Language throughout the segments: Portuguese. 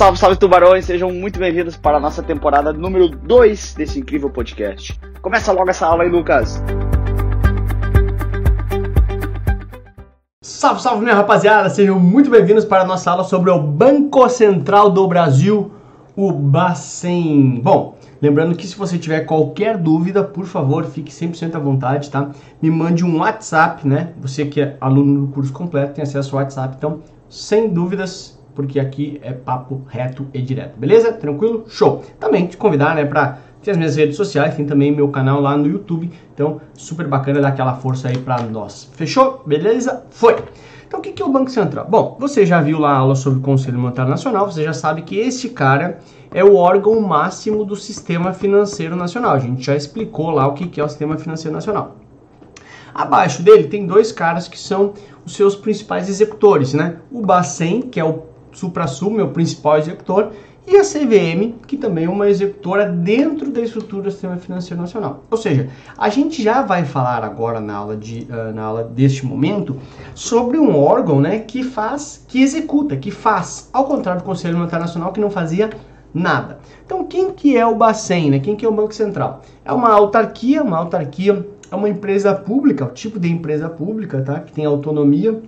Salve, salve tubarões, sejam muito bem-vindos para a nossa temporada número 2 desse incrível podcast. Começa logo essa aula aí, Lucas. Salve, salve minha rapaziada, sejam muito bem-vindos para a nossa aula sobre o Banco Central do Brasil, o Bacen. Bom, lembrando que se você tiver qualquer dúvida, por favor, fique 100% à vontade, tá? Me mande um WhatsApp, né? Você que é aluno do curso completo tem acesso ao WhatsApp, então, sem dúvidas, porque aqui é papo reto e direto, beleza? Tranquilo? Show! Também te convidar, né, para ter as minhas redes sociais, tem também meu canal lá no YouTube, então super bacana dar aquela força aí para nós. Fechou? Beleza? Foi! Então o que é o Banco Central? Bom, você já viu lá a aula sobre o Conselho Monetário Nacional, você já sabe que esse cara é o órgão máximo do sistema financeiro nacional. A gente já explicou lá o que é o sistema financeiro nacional. Abaixo dele tem dois caras que são os seus principais executores, né? O Bacen, que é o supra-sumo, principal executor, e a CVM, que também é uma executora dentro da estrutura do Sistema Financeiro Nacional. Ou seja, a gente já vai falar agora na aula, de, uh, na aula deste momento sobre um órgão né, que faz, que executa, que faz, ao contrário do Conselho Monetário Nacional, que não fazia nada. Então, quem que é o Bacen? Né? Quem que é o Banco Central? É uma autarquia, uma autarquia é uma empresa pública, o tipo de empresa pública, tá? Que tem autonomia,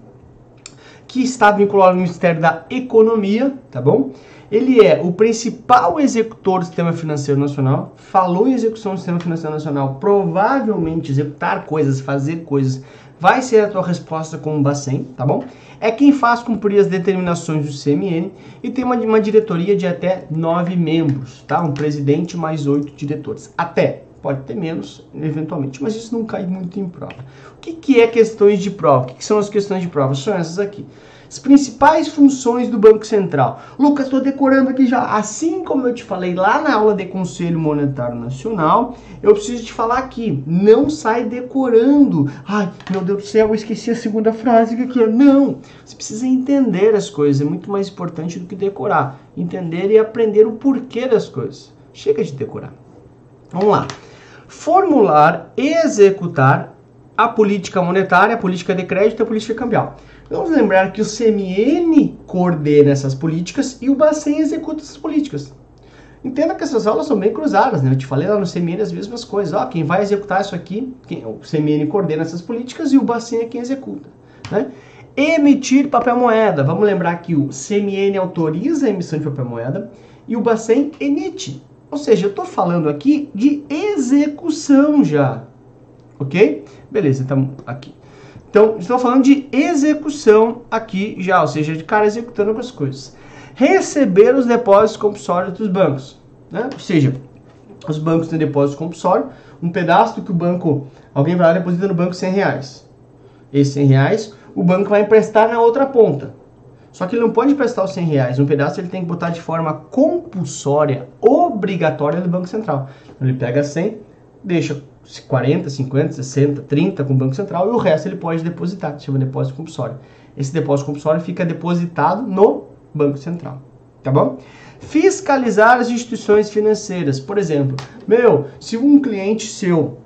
que está vinculado ao Ministério da Economia, tá bom? Ele é o principal executor do Sistema Financeiro Nacional. Falou em execução do Sistema Financeiro Nacional, provavelmente executar coisas, fazer coisas, vai ser a tua resposta com o Bacen, tá bom? É quem faz cumprir as determinações do CMN e tem uma, uma diretoria de até nove membros, tá? Um presidente mais oito diretores. Até, pode ter menos, eventualmente, mas isso não cai muito em prova. O que, que é questões de prova? O que, que são as questões de prova? São essas aqui. As principais funções do Banco Central. Lucas, estou decorando aqui já. Assim como eu te falei lá na aula de Conselho Monetário Nacional, eu preciso te falar aqui. Não sai decorando. Ai, meu Deus do céu, eu esqueci a segunda frase que é. Não. Você precisa entender as coisas. É muito mais importante do que decorar. Entender e aprender o porquê das coisas. Chega de decorar. Vamos lá formular e executar a política monetária, a política de crédito e a política cambial. Vamos lembrar que o CMN coordena essas políticas e o Bacen executa essas políticas. Entenda que essas aulas são bem cruzadas, né? Eu te falei lá no CMN as mesmas coisas. Ó, quem vai executar isso aqui, quem, o CMN coordena essas políticas e o Bacen é quem executa. Né? Emitir papel moeda. Vamos lembrar que o CMN autoriza a emissão de papel moeda e o Bacen emite. Ou seja, eu estou falando aqui de execução já. Ok? Beleza, então aqui. Então, estou falando de execução aqui já, ou seja, de cara executando as coisas. Receber os depósitos compulsórios dos bancos. Né? Ou seja, os bancos têm depósito compulsório, um pedaço do que o banco, alguém vai lá e deposita no banco 100 reais. Esses 100 reais, o banco vai emprestar na outra ponta. Só que ele não pode emprestar os 100 reais. Um pedaço ele tem que botar de forma compulsória, obrigatória do Banco Central. Então, ele pega 100, deixa 40, 50, 60, 30 com o Banco Central e o resto ele pode depositar, chama depósito compulsório. Esse depósito compulsório fica depositado no Banco Central, tá bom? Fiscalizar as instituições financeiras. Por exemplo, meu, se um cliente seu,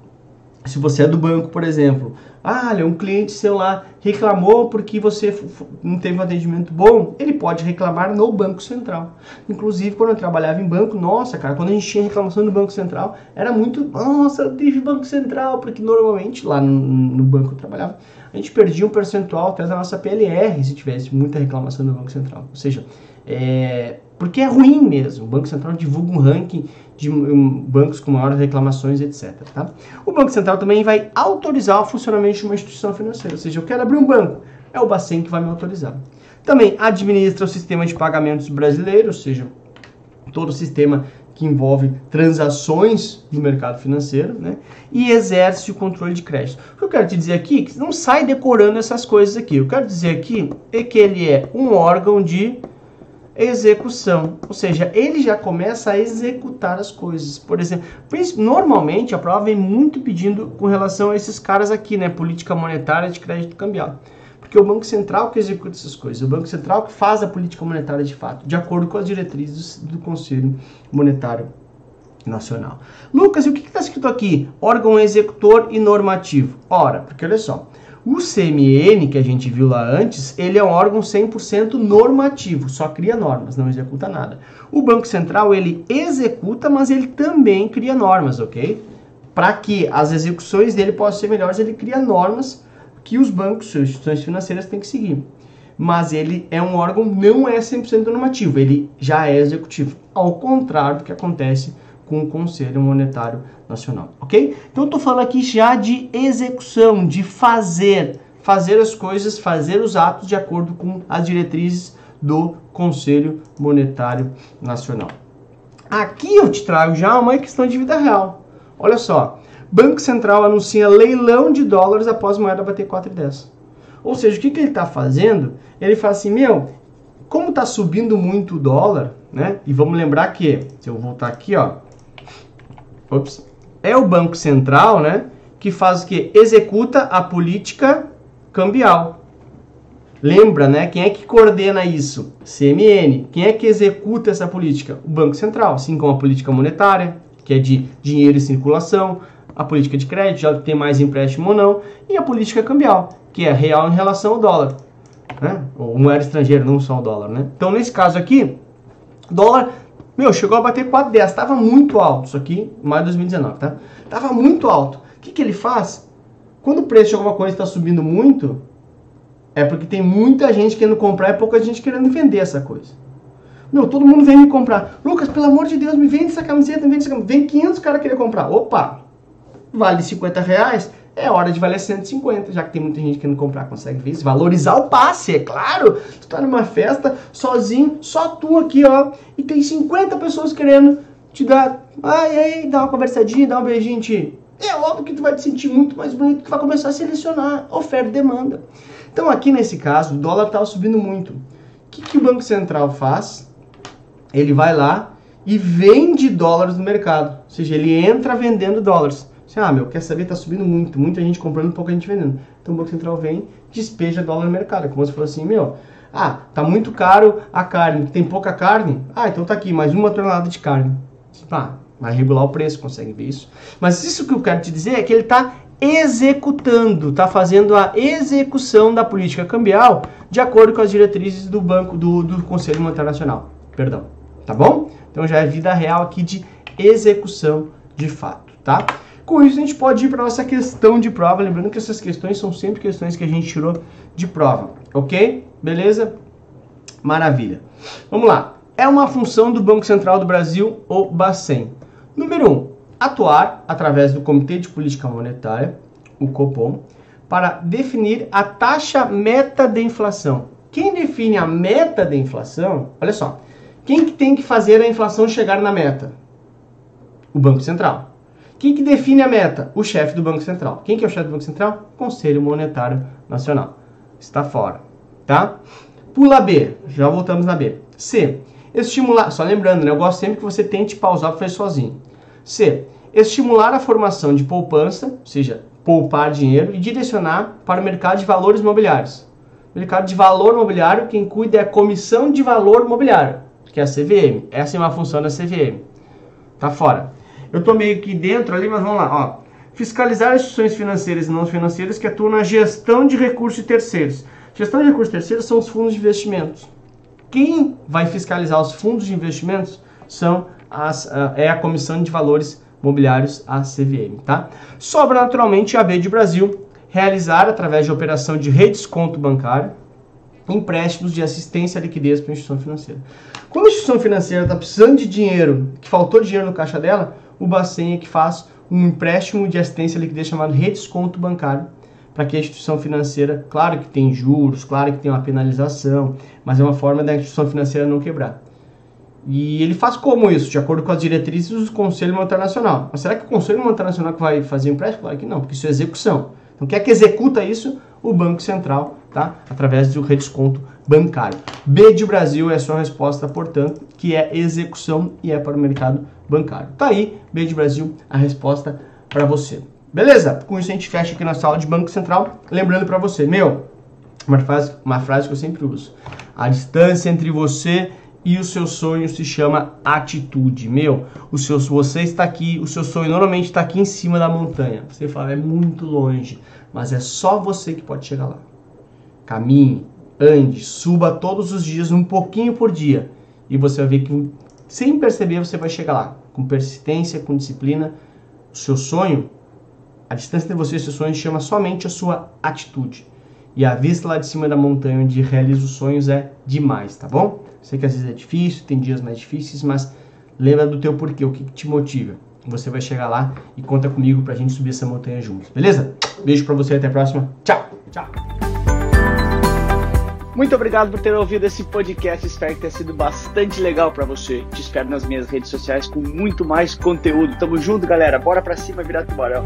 se você é do banco, por exemplo, ah, um cliente seu lá reclamou porque você não teve um atendimento bom, ele pode reclamar no Banco Central. Inclusive, quando eu trabalhava em banco, nossa, cara, quando a gente tinha reclamação no Banco Central, era muito, nossa, eu tive Banco Central, porque normalmente lá no, no banco eu trabalhava, a gente perdia um percentual até da nossa PLR se tivesse muita reclamação no Banco Central. Ou seja, é, porque é ruim mesmo. O Banco Central divulga um ranking de bancos com maiores reclamações, etc. Tá? O Banco Central também vai autorizar o funcionamento de uma instituição financeira. Ou seja, eu quero abrir um banco, é o Bacen que vai me autorizar. Também administra o sistema de pagamentos brasileiro, ou seja, todo o sistema que envolve transações no mercado financeiro, né? E exerce o controle de crédito. O que eu quero te dizer aqui, que não sai decorando essas coisas aqui. Eu quero dizer aqui é que ele é um órgão de execução, ou seja, ele já começa a executar as coisas. Por exemplo, normalmente a prova vem muito pedindo com relação a esses caras aqui, né, política monetária de crédito cambial. Porque é o Banco Central que executa essas coisas, o Banco Central que faz a política monetária de fato, de acordo com as diretrizes do Conselho Monetário Nacional. Lucas, e o que está escrito aqui? Órgão executor e normativo. Ora, porque olha só, O CMN, que a gente viu lá antes, ele é um órgão 100% normativo, só cria normas, não executa nada. O Banco Central, ele executa, mas ele também cria normas, ok? Para que as execuções dele possam ser melhores, ele cria normas que os bancos, as instituições financeiras têm que seguir. Mas ele é um órgão, não é 100% normativo, ele já é executivo, ao contrário do que acontece com o Conselho Monetário Nacional, ok? Então eu falando aqui já de execução, de fazer, fazer as coisas, fazer os atos de acordo com as diretrizes do Conselho Monetário Nacional. Aqui eu te trago já uma questão de vida real. Olha só, Banco Central anuncia leilão de dólares após moeda bater 4,10. Ou seja, o que, que ele está fazendo? Ele fala assim, meu, como está subindo muito o dólar, né? E vamos lembrar que, se eu voltar aqui, ó, ops, é o Banco Central, né, que faz o que? Executa a política cambial. Lembra, né? Quem é que coordena isso? CMN. Quem é que executa essa política? O Banco Central, assim como a política monetária, que é de dinheiro em circulação, a política de crédito, já tem mais empréstimo ou não, e a política cambial, que é real em relação ao dólar. Né? Ou moeda estrangeira, não só o dólar, né? Então, nesse caso aqui, dólar meu, chegou a bater 4,10. Tava muito alto isso aqui, maio de 2019, tá? Tava muito alto. O que, que ele faz? Quando o preço de alguma coisa está subindo muito, é porque tem muita gente querendo comprar e pouca gente querendo vender essa coisa. Meu, todo mundo vem me comprar. Lucas, pelo amor de Deus, me vende essa camiseta, me vende essa camiseta. Vem 500 caras querer comprar. Opa, vale 50 reais é hora de valer 150, já que tem muita gente querendo comprar, consegue ver isso? Valorizar o passe, é claro. Tu tá numa festa sozinho, só tu aqui, ó, e tem 50 pessoas querendo te dar, ai, ai, dá uma conversadinha, dá um beijinho, te. É óbvio que tu vai te sentir muito mais bonito, que vai começar a selecionar oferta e demanda. Então aqui nesse caso, o dólar tá subindo muito. O que, que o Banco Central faz? Ele vai lá e vende dólares no mercado. Ou seja, ele entra vendendo dólares. Assim, ah, meu, quer saber, tá subindo muito, muita gente comprando, pouca gente vendendo. Então o Banco Central vem, despeja dólar no mercado. Como se fosse assim, meu, ah, tá muito caro a carne, tem pouca carne? Ah, então tá aqui, mais uma tonelada de carne. Ah, vai regular o preço, consegue ver isso. Mas isso que eu quero te dizer é que ele está executando, está fazendo a execução da política cambial de acordo com as diretrizes do Banco do, do Conselho Monetário Nacional. Perdão, tá bom? Então já é vida real aqui de execução de fato, tá? Com isso, a gente pode ir para nossa questão de prova. Lembrando que essas questões são sempre questões que a gente tirou de prova. Ok? Beleza? Maravilha. Vamos lá. É uma função do Banco Central do Brasil, o Bacen. Número 1. Um, atuar através do Comitê de Política Monetária, o Copom, para definir a taxa meta de inflação. Quem define a meta de inflação, olha só, quem que tem que fazer a inflação chegar na meta? O Banco Central. Quem que define a meta? O chefe do Banco Central. Quem que é o chefe do Banco Central? Conselho Monetário Nacional. Está fora, tá? Pula B. Já voltamos na B. C. Estimular, só lembrando, né? Eu gosto sempre que você tente pausar para fazer sozinho. C. Estimular a formação de poupança, ou seja, poupar dinheiro e direcionar para o mercado de valores imobiliários. Mercado de valor imobiliário, quem cuida é a Comissão de Valor Imobiliário, que é a CVM. Essa é uma função da CVM. Tá fora. Eu estou meio que dentro ali, mas vamos lá. Ó. Fiscalizar instituições financeiras e não financeiras que atuam na gestão de recursos de terceiros. Gestão de recursos terceiros são os fundos de investimentos. Quem vai fiscalizar os fundos de investimentos são as, uh, é a Comissão de Valores Mobiliários, a CVM. Tá? Sobra naturalmente a B de Brasil realizar, através de operação de redesconto bancário, empréstimos de assistência à liquidez para a instituição financeira. Quando a instituição financeira está precisando de dinheiro, que faltou dinheiro no caixa dela, o Bacen é que faz um empréstimo de assistência liquidez chamado redesconto bancário, para que a instituição financeira, claro que tem juros, claro que tem uma penalização, mas é uma forma da instituição financeira não quebrar. E ele faz como isso? De acordo com as diretrizes do Conselho Monetário Nacional. Mas será que o Conselho Monetário Nacional vai fazer empréstimo? Claro que não, porque isso é execução. Então, quem é que executa isso? O Banco Central, tá? Através do redesconto bancário. B de Brasil é a sua resposta, portanto, que é execução e é para o mercado bancário. Tá aí, B de Brasil, a resposta para você. Beleza? Com isso a gente fecha aqui na sala de Banco Central. Lembrando para você, meu, uma frase, uma frase que eu sempre uso. A distância entre você e o seu sonho se chama atitude. Meu, o seu, você está aqui, o seu sonho normalmente está aqui em cima da montanha. Você fala, é muito longe. mas é só você que pode chegar lá. Caminhe, ande, suba todos os dias um pouquinho por dia e você vai ver que sem perceber você vai chegar lá, com persistência, com disciplina. O seu sonho, a distância de você e seu sonho chama somente a sua atitude. E a vista lá de cima da montanha onde realiza os sonhos é demais, tá bom? Sei que às vezes é difícil, tem dias mais difíceis, mas lembra do teu porquê, o que te motiva. Você vai chegar lá e conta comigo pra gente subir essa montanha juntos, beleza? Beijo pra você, até a próxima. Tchau! Tchau! Muito obrigado por ter ouvido esse podcast. Espero que tenha sido bastante legal para você. Te espero nas minhas redes sociais com muito mais conteúdo. Tamo junto, galera. Bora pra cima virar tubarão.